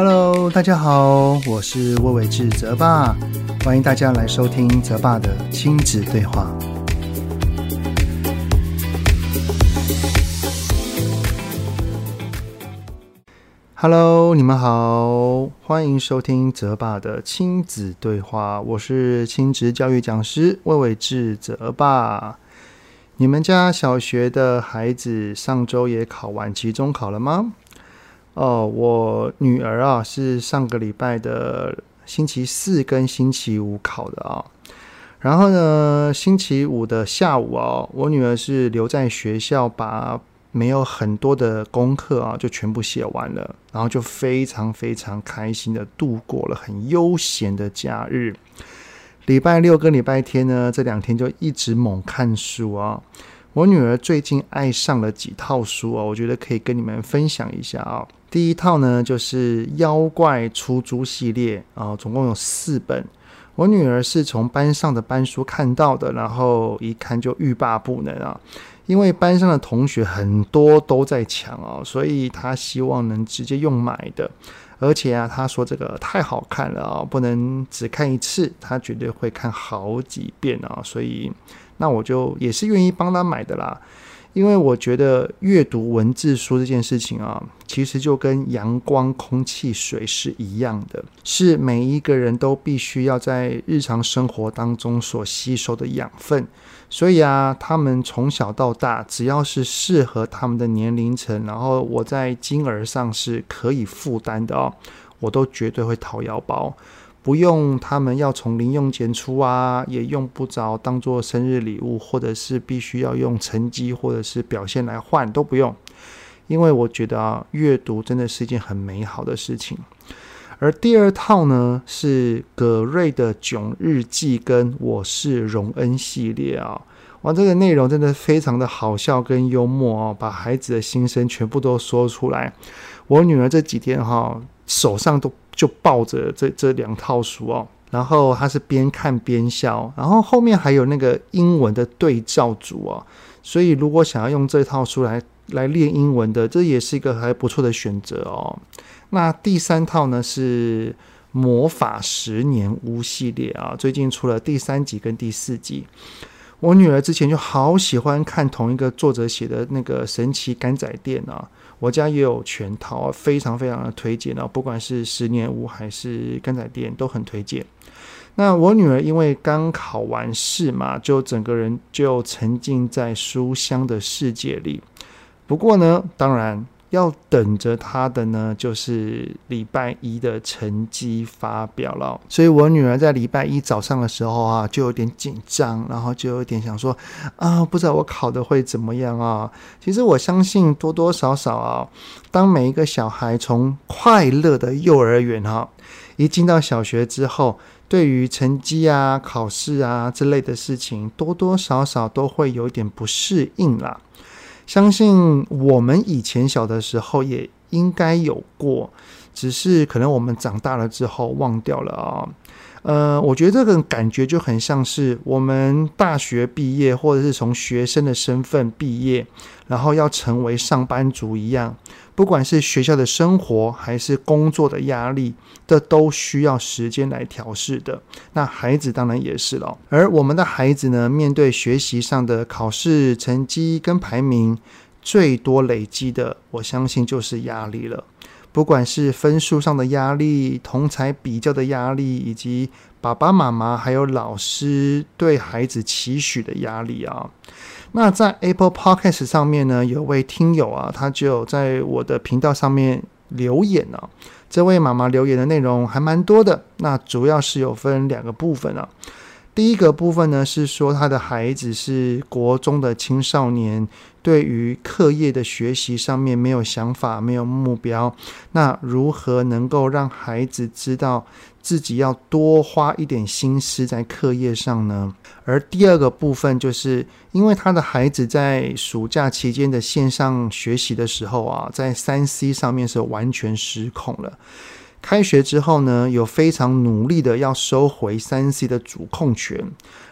Hello，大家好，我是魏伟志泽爸，欢迎大家来收听泽爸的亲子对话。Hello，你们好，欢迎收听泽爸的亲子对话，我是亲职教育讲师魏玮志泽爸。你们家小学的孩子上周也考完期中考了吗？哦，我女儿啊是上个礼拜的星期四跟星期五考的啊。然后呢，星期五的下午啊，我女儿是留在学校把没有很多的功课啊就全部写完了，然后就非常非常开心的度过了很悠闲的假日。礼拜六跟礼拜天呢，这两天就一直猛看书啊。我女儿最近爱上了几套书啊，我觉得可以跟你们分享一下啊。第一套呢，就是《妖怪出租》系列啊，总共有四本。我女儿是从班上的班书看到的，然后一看就欲罢不能啊。因为班上的同学很多都在抢啊，所以她希望能直接用买的。而且啊，他说这个太好看了啊，不能只看一次，他绝对会看好几遍啊。所以，那我就也是愿意帮他买的啦。因为我觉得阅读文字书这件事情啊，其实就跟阳光、空气、水是一样的，是每一个人都必须要在日常生活当中所吸收的养分。所以啊，他们从小到大，只要是适合他们的年龄层，然后我在金额上是可以负担的哦，我都绝对会掏腰包。不用他们要从零用钱出啊，也用不着当做生日礼物，或者是必须要用成绩或者是表现来换，都不用。因为我觉得啊，阅读真的是一件很美好的事情。而第二套呢，是葛瑞的《囧日记》跟《我是荣恩》系列啊，哇，这个内容真的非常的好笑跟幽默哦，把孩子的心声全部都说出来。我女儿这几天哈，手上都。就抱着这这两套书哦，然后他是边看边笑，然后后面还有那个英文的对照组哦，所以如果想要用这套书来来练英文的，这也是一个还不错的选择哦。那第三套呢是《魔法十年屋》系列啊，最近出了第三集跟第四集。我女儿之前就好喜欢看同一个作者写的那个神奇甘仔店啊。我家也有全套，非常非常的推荐哦，不管是十年屋还是干仔店都很推荐。那我女儿因为刚考完试嘛，就整个人就沉浸在书香的世界里。不过呢，当然。要等着他的呢，就是礼拜一的成绩发表了。所以我女儿在礼拜一早上的时候啊，就有点紧张，然后就有点想说啊，不知道我考的会怎么样啊。其实我相信多多少少啊，当每一个小孩从快乐的幼儿园哈，一进到小学之后，对于成绩啊、考试啊之类的事情，多多少少都会有一点不适应啦。相信我们以前小的时候也应该有过，只是可能我们长大了之后忘掉了啊。呃，我觉得这个感觉就很像是我们大学毕业，或者是从学生的身份毕业，然后要成为上班族一样。不管是学校的生活还是工作的压力，这都需要时间来调试的。那孩子当然也是了。而我们的孩子呢，面对学习上的考试成绩跟排名，最多累积的，我相信就是压力了。不管是分数上的压力、同才比较的压力，以及爸爸妈妈还有老师对孩子期许的压力啊，那在 Apple Podcast 上面呢，有位听友啊，他就在我的频道上面留言啊。这位妈妈留言的内容还蛮多的，那主要是有分两个部分啊。第一个部分呢，是说他的孩子是国中的青少年，对于课业的学习上面没有想法、没有目标，那如何能够让孩子知道自己要多花一点心思在课业上呢？而第二个部分就是因为他的孩子在暑假期间的线上学习的时候啊，在三 C 上面是完全失控了。开学之后呢，有非常努力的要收回三 C 的主控权，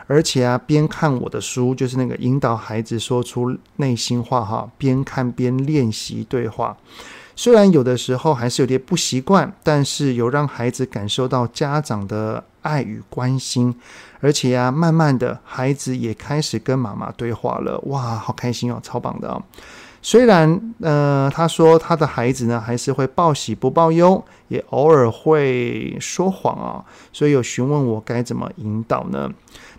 而且啊，边看我的书，就是那个引导孩子说出内心话哈，边看边练习对话。虽然有的时候还是有点不习惯，但是有让孩子感受到家长的爱与关心，而且、啊，慢慢的孩子也开始跟妈妈对话了。哇，好开心哦，超棒的哦！虽然呃，他说他的孩子呢还是会报喜不报忧，也偶尔会说谎啊、所以有询问我该怎么引导呢？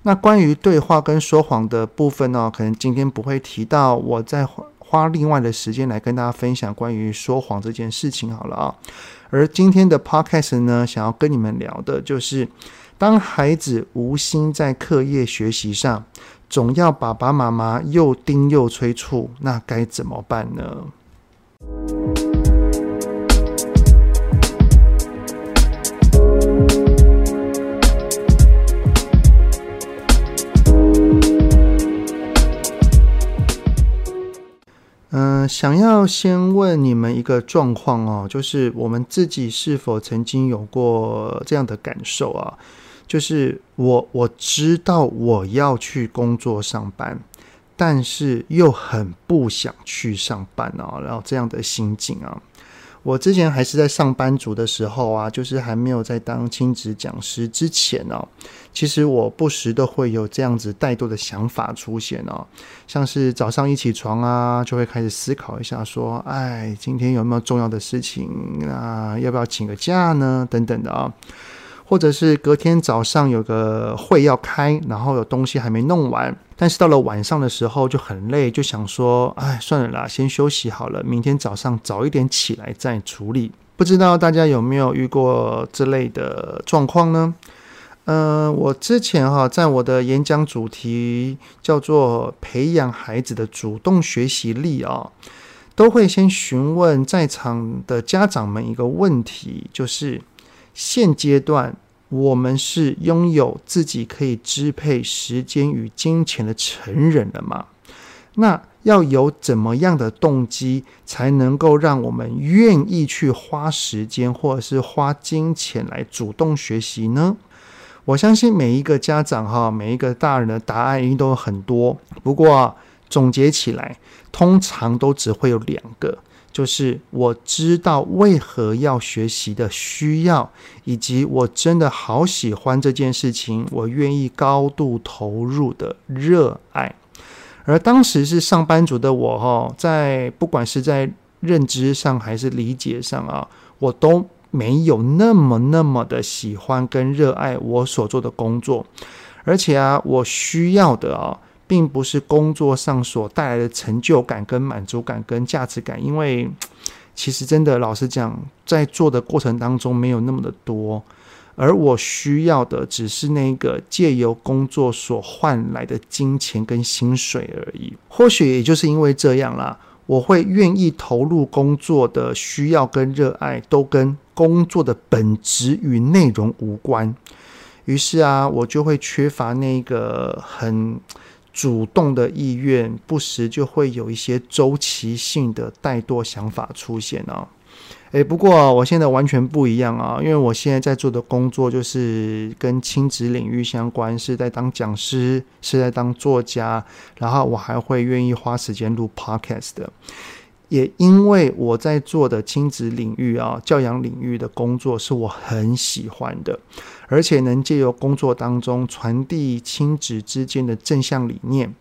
那关于对话跟说谎的部分呢、可能今天不会提到，我再花另外的时间来跟大家分享关于说谎这件事情好了啊、而今天的 podcast 呢，想要跟你们聊的就是，当孩子无心在课业学习上。总要爸爸妈妈又盯又催促，那该怎么办呢？嗯、想要先问你们一个状况哦，就是我们自己是否曾经有过这样的感受啊？就是我我知道我要去工作上班，但是又很不想去上班啊，然后这样的心境啊，我之前还是在上班族的时候啊，就是还没有在当亲子讲师之前呢，其实我不时都会有这样子怠惰的想法出现哦，像是早上一起床啊，就会开始思考一下，说，哎，今天有没有重要的事情啊？要不要请个假呢？等等的啊。或者是隔天早上有个会要开，然后有东西还没弄完，但是到了晚上的时候就很累，就想说，哎，算了啦，先休息好了，明天早上早一点起来再处理。不知道大家有没有遇过这类的状况呢？嗯、呃，我之前哈在我的演讲主题叫做培养孩子的主动学习力啊，都会先询问在场的家长们一个问题，就是。现阶段，我们是拥有自己可以支配时间与金钱的成人了吗？那要有怎么样的动机，才能够让我们愿意去花时间或者是花金钱来主动学习呢？我相信每一个家长哈，每一个大人的答案一定都有很多，不过总结起来，通常都只会有两个。就是我知道为何要学习的需要，以及我真的好喜欢这件事情，我愿意高度投入的热爱。而当时是上班族的我，哈，在不管是在认知上还是理解上啊，我都没有那么那么的喜欢跟热爱我所做的工作，而且啊，我需要的啊。并不是工作上所带来的成就感、跟满足感、跟价值感，因为其实真的老实讲，在做的过程当中没有那么的多，而我需要的只是那个借由工作所换来的金钱跟薪水而已。或许也就是因为这样啦，我会愿意投入工作的需要跟热爱，都跟工作的本质与内容无关。于是啊，我就会缺乏那个很。主动的意愿，不时就会有一些周期性的怠惰想法出现啊。诶，不过我现在完全不一样啊，因为我现在在做的工作就是跟亲子领域相关，是在当讲师，是在当作家，然后我还会愿意花时间录 podcast 的。也因为我在做的亲子领域啊，教养领域的工作是我很喜欢的，而且能借由工作当中传递亲子之间的正向理念，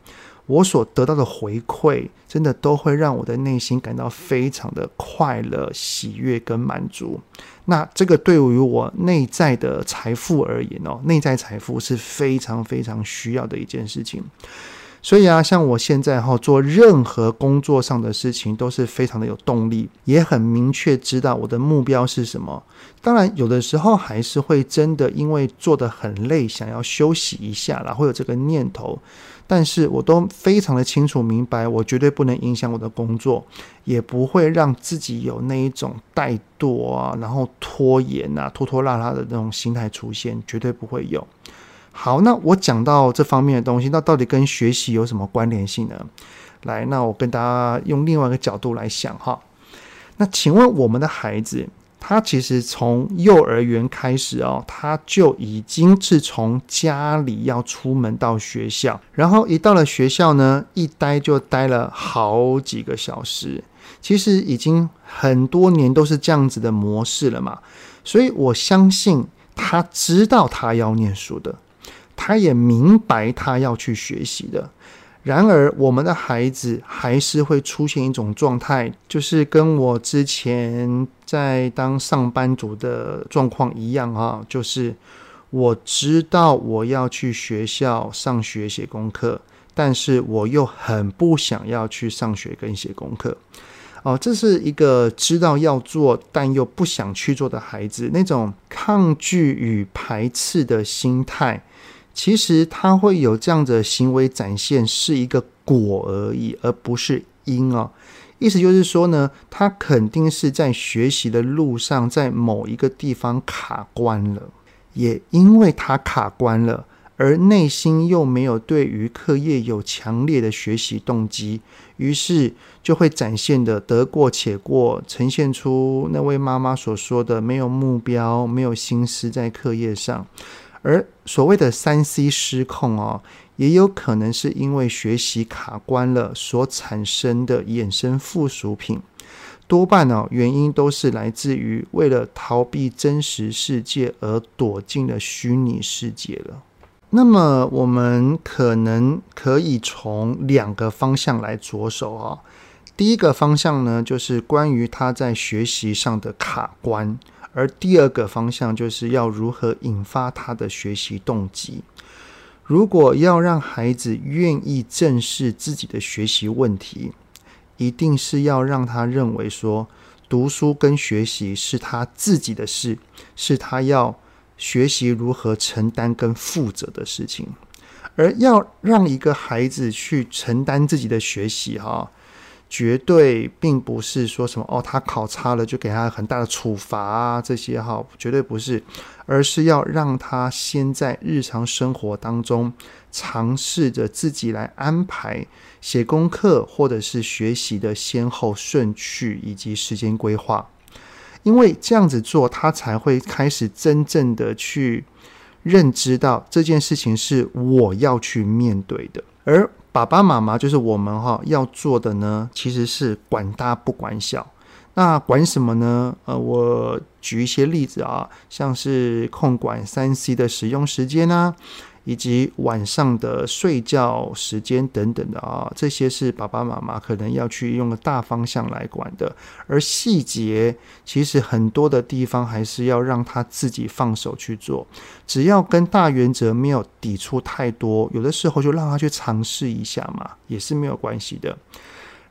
我所得到的回馈，真的都会让我的内心感到非常的快乐、喜悦跟满足。那这个对于我内在的财富而言哦，内在财富是非常非常需要的一件事情。所以啊，像我现在哈做任何工作上的事情，都是非常的有动力，也很明确知道我的目标是什么。当然，有的时候还是会真的因为做得很累，想要休息一下啦，会有这个念头。但是我都非常的清楚明白，我绝对不能影响我的工作，也不会让自己有那一种怠惰啊，然后拖延啊、拖拖拉拉的那种心态出现，绝对不会有。好，那我讲到这方面的东西，那到底跟学习有什么关联性呢？来，那我跟大家用另外一个角度来想哈。那请问我们的孩子，他其实从幼儿园开始哦，他就已经是从家里要出门到学校，然后一到了学校呢，一待就待了好几个小时。其实已经很多年都是这样子的模式了嘛，所以我相信他知道他要念书的，他也明白他要去学习的。然而，我们的孩子还是会出现一种状态，就是跟我之前在当上班族的状况一样啊，就是我知道我要去学校上学写功课，但是我又很不想要去上学跟写功课。哦，这是一个知道要做但又不想去做的孩子，那种抗拒与排斥的心态。其实他会有这样的行为展现，是一个果而已，而不是因哦。意思就是说呢，他肯定是在学习的路上，在某一个地方卡关了，也因为他卡关了，而内心又没有对于课业有强烈的学习动机，于是就会展现的得过且过，呈现出那位妈妈所说的没有目标、没有心思在课业上。而所谓的三 C 失控哦，也有可能是因为学习卡关了所产生的衍生附属品，多半哦原因都是来自于为了逃避真实世界而躲进了虚拟世界了。那么我们可能可以从两个方向来着手啊。第一个方向呢，就是关于他在学习上的卡关。而第二个方向就是要如何引发他的学习动机。如果要让孩子愿意正视自己的学习问题，一定是要让他认为说，读书跟学习是他自己的事，是他要学习如何承担跟负责的事情。而要让一个孩子去承担自己的学习，哈。绝对并不是说什么哦，他考差了就给他很大的处罚啊，这些哈，绝对不是，而是要让他先在日常生活当中尝试着自己来安排写功课或者是学习的先后顺序以及时间规划，因为这样子做，他才会开始真正的去认知到这件事情是我要去面对的，而。爸爸妈妈就是我们哈要做的呢，其实是管大不管小。那管什么呢？呃，我举一些例子啊，像是控管三 C 的使用时间啊。以及晚上的睡觉时间等等的啊，这些是爸爸妈妈可能要去用个大方向来管的，而细节其实很多的地方还是要让他自己放手去做，只要跟大原则没有抵触太多，有的时候就让他去尝试一下嘛，也是没有关系的。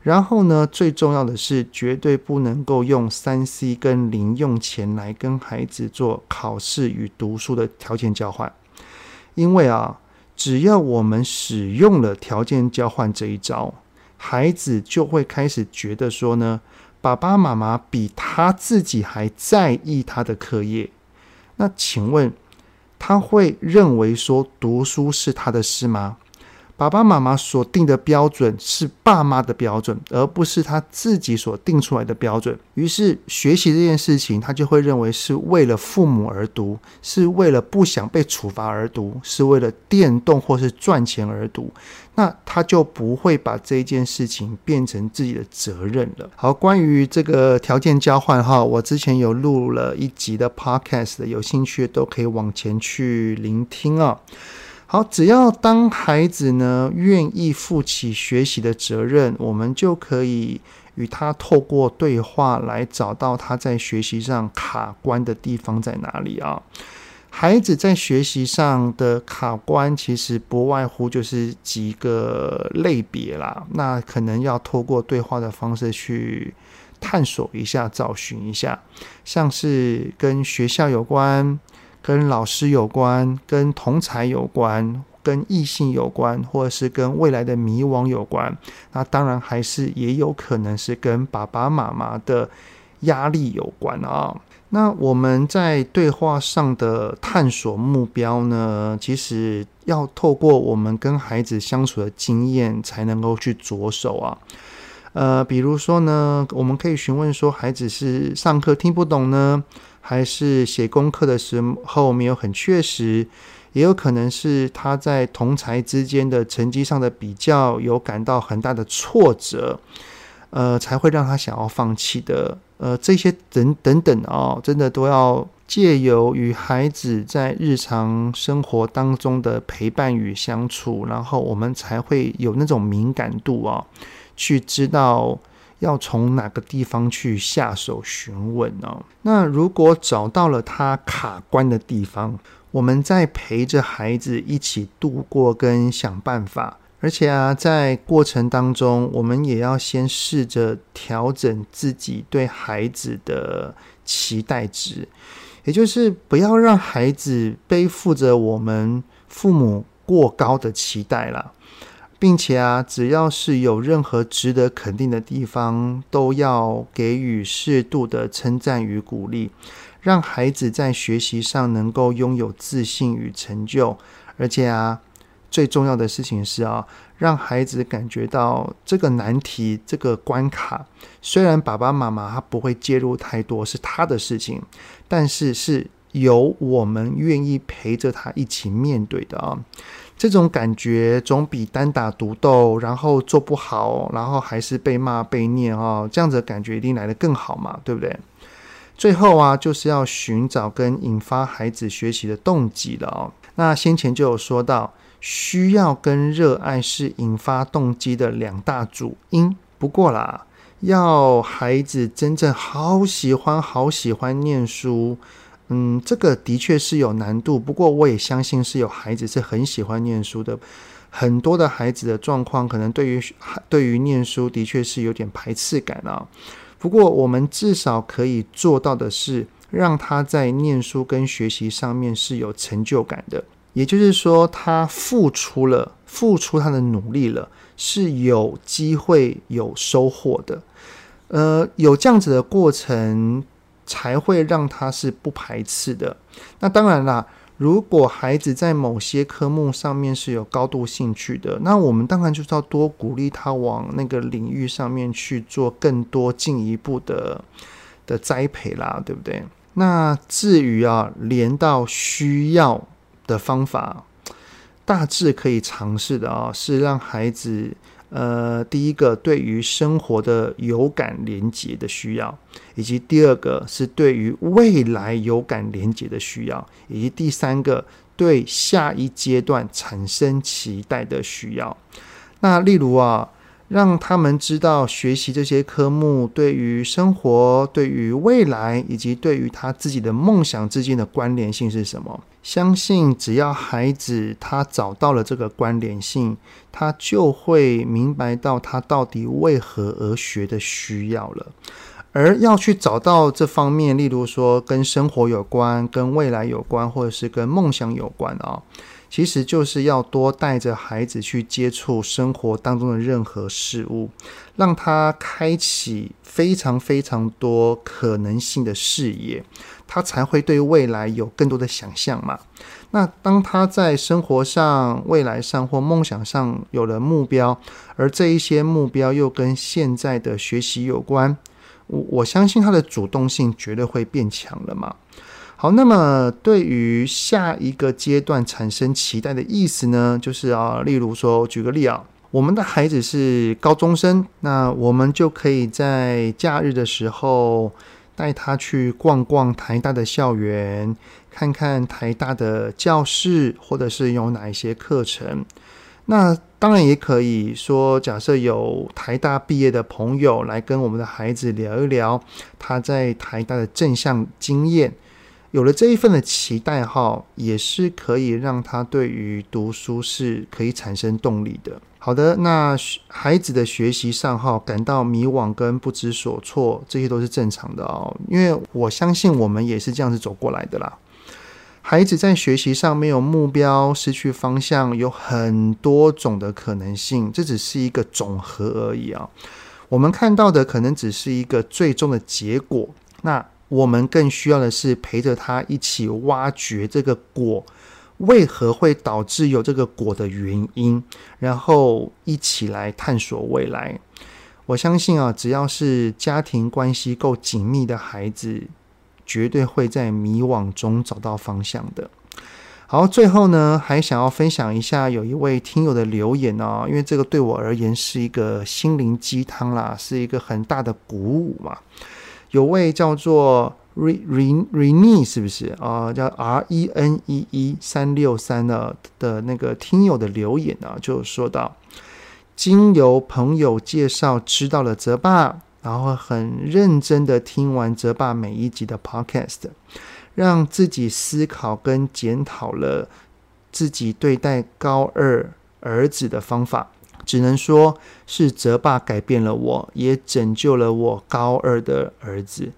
然后呢，最重要的是绝对不能够用三 C 跟零用钱来跟孩子做考试与读书的条件交换。因为啊，只要我们使用了条件交换这一招，孩子就会开始觉得说呢，爸爸妈妈比他自己还在意他的课业。那请问，他会认为说读书是他的事吗？爸爸妈妈所定的标准是爸妈的标准，而不是他自己所定出来的标准。于是，学习这件事情，他就会认为是为了父母而读，是为了不想被处罚而读，是为了电动或是赚钱而读。那他就不会把这件事情变成自己的责任了。好，关于这个条件交换哈，我之前有录了一集的 podcast，有兴趣都可以往前去聆听啊。好，只要当孩子呢愿意负起学习的责任，我们就可以与他透过对话来找到他在学习上卡关的地方在哪里啊。孩子在学习上的卡关，其实不外乎就是几个类别啦。那可能要透过对话的方式去探索一下、找寻一下，像是跟学校有关。跟老师有关，跟同侪有关，跟异性有关，或者是跟未来的迷惘有关。那当然还是也有可能是跟爸爸妈妈的压力有关啊。那我们在对话上的探索目标呢，其实要透过我们跟孩子相处的经验才能够去着手啊。呃，比如说呢，我们可以询问说，孩子是上课听不懂呢，还是写功课的时候没有很确实？也有可能是他在同才之间的成绩上的比较有感到很大的挫折，呃，才会让他想要放弃的。呃，这些等等等哦，真的都要借由与孩子在日常生活当中的陪伴与相处，然后我们才会有那种敏感度啊，去知道要从哪个地方去下手询问哦。那如果找到了他卡关的地方，我们在陪着孩子一起度过跟想办法，而且啊，在过程当中，我们也要先试着调整自己对孩子的期待值，也就是不要让孩子背负着我们父母过高的期待了，并且啊，只要是有任何值得肯定的地方，都要给予适度的称赞与鼓励。让孩子在学习上能够拥有自信与成就，而且啊，最重要的事情是啊，让孩子感觉到这个难题、这个关卡，虽然爸爸妈妈他不会介入太多，是他的事情，但是是由我们愿意陪着他一起面对的啊。这种感觉总比单打独斗，然后做不好，然后还是被骂被念哦，这样子的感觉一定来得更好嘛，对不对？最后啊，就是要寻找跟引发孩子学习的动机了哦。那先前就有说到，需要跟热爱是引发动机的两大主因。不过啦，要孩子真正好喜欢、好喜欢念书，嗯，这个的确是有难度。不过我也相信是有孩子是很喜欢念书的。很多的孩子的状况，可能对于对于念书的确是有点排斥感啊。不过，我们至少可以做到的是，让他在念书跟学习上面是有成就感的。也就是说，他付出了，付出他的努力了，是有机会有收获的。呃，有这样子的过程，才会让他是不排斥的。那当然啦。如果孩子在某些科目上面是有高度兴趣的，那我们当然就是要多鼓励他往那个领域上面去做更多进一步的的栽培啦，对不对？那至于啊，连到需要的方法，大致可以尝试的啊，是让孩子。呃，第一个对于生活的有感连结的需要，以及第二个是对于未来有感连结的需要，以及第三个对下一阶段产生期待的需要。那例如啊。让他们知道学习这些科目对于生活、对于未来以及对于他自己的梦想之间的关联性是什么？相信只要孩子他找到了这个关联性，他就会明白到他到底为何而学的需要了。而要去找到这方面，例如说跟生活有关、跟未来有关，或者是跟梦想有关啊。其实就是要多带着孩子去接触生活当中的任何事物，让他开启非常非常多可能性的视野，他才会对未来有更多的想象嘛。那当他在生活上、未来上或梦想上有了目标，而这一些目标又跟现在的学习有关，我我相信他的主动性绝对会变强了嘛。好，那么对于下一个阶段产生期待的意思呢，就是啊，例如说，举个例啊，我们的孩子是高中生，那我们就可以在假日的时候带他去逛逛台大的校园，看看台大的教室，或者是有哪一些课程。那当然也可以说，假设有台大毕业的朋友来跟我们的孩子聊一聊他在台大的正向经验。有了这一份的期待哈，也是可以让他对于读书是可以产生动力的。好的，那孩子的学习上哈，感到迷惘跟不知所措，这些都是正常的哦。因为我相信我们也是这样子走过来的啦。孩子在学习上没有目标，失去方向，有很多种的可能性，这只是一个总和而已啊。我们看到的可能只是一个最终的结果。那。我们更需要的是陪着他一起挖掘这个果为何会导致有这个果的原因，然后一起来探索未来。我相信啊，只要是家庭关系够紧密的孩子，绝对会在迷惘中找到方向的。好，最后呢，还想要分享一下有一位听友的留言哦，因为这个对我而言是一个心灵鸡汤啦，是一个很大的鼓舞嘛。有位叫做 Re Re Rene 是不是啊？叫 R E N E E 三六三的的那个听友的留言呢，就说到。经由朋友介绍知道了泽爸，然后很认真的听完泽爸每一集的 podcast，让自己思考跟检讨了自己对待高二儿子的方法。只能说是泽爸改变了我，也拯救了我高二的儿子。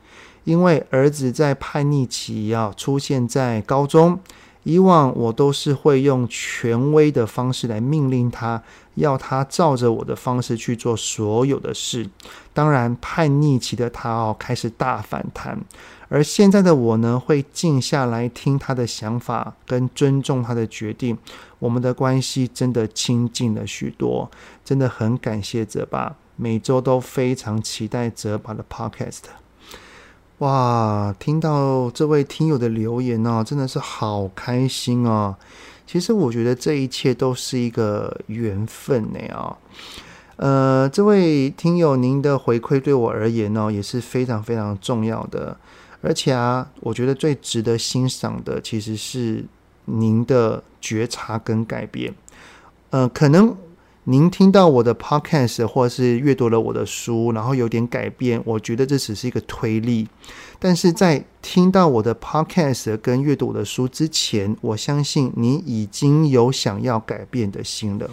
因为儿子在叛逆期要出现在高中。以往我都是会用权威的方式来命令他，要他照着我的方式去做所有的事。当然，叛逆期的他哦，开始大反弹。而现在的我呢，会静下来听他的想法，跟尊重他的决定。我们的关系真的亲近了许多，真的很感谢泽爸，每周都非常期待泽爸的 Podcast。哇，听到这位听友的留言哦，真的是好开心哦。其实我觉得这一切都是一个缘分呢啊。呃，这位听友，您的回馈对我而言呢，也是非常非常重要的。而且啊，我觉得最值得欣赏的，其实是您的觉察跟改变。呃，可能。您听到我的 podcast 或是阅读了我的书，然后有点改变，我觉得这只是一个推力。但是在听到我的 podcast 跟阅读我的书之前，我相信你已经有想要改变的心了。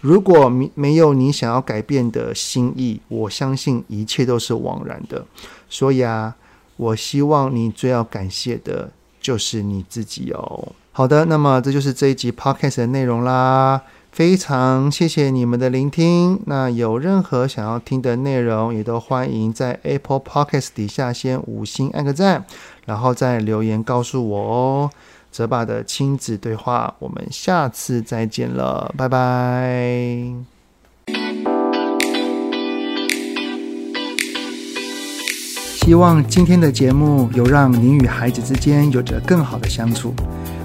如果没没有你想要改变的心意，我相信一切都是枉然的。所以啊，我希望你最要感谢的就是你自己哦。好的，那么这就是这一集 podcast 的内容啦。非常谢谢你们的聆听。那有任何想要听的内容，也都欢迎在 Apple Podcast 底下先五星按个赞，然后再留言告诉我哦。泽爸的亲子对话，我们下次再见了，拜拜。希望今天的节目有让您与孩子之间有着更好的相处。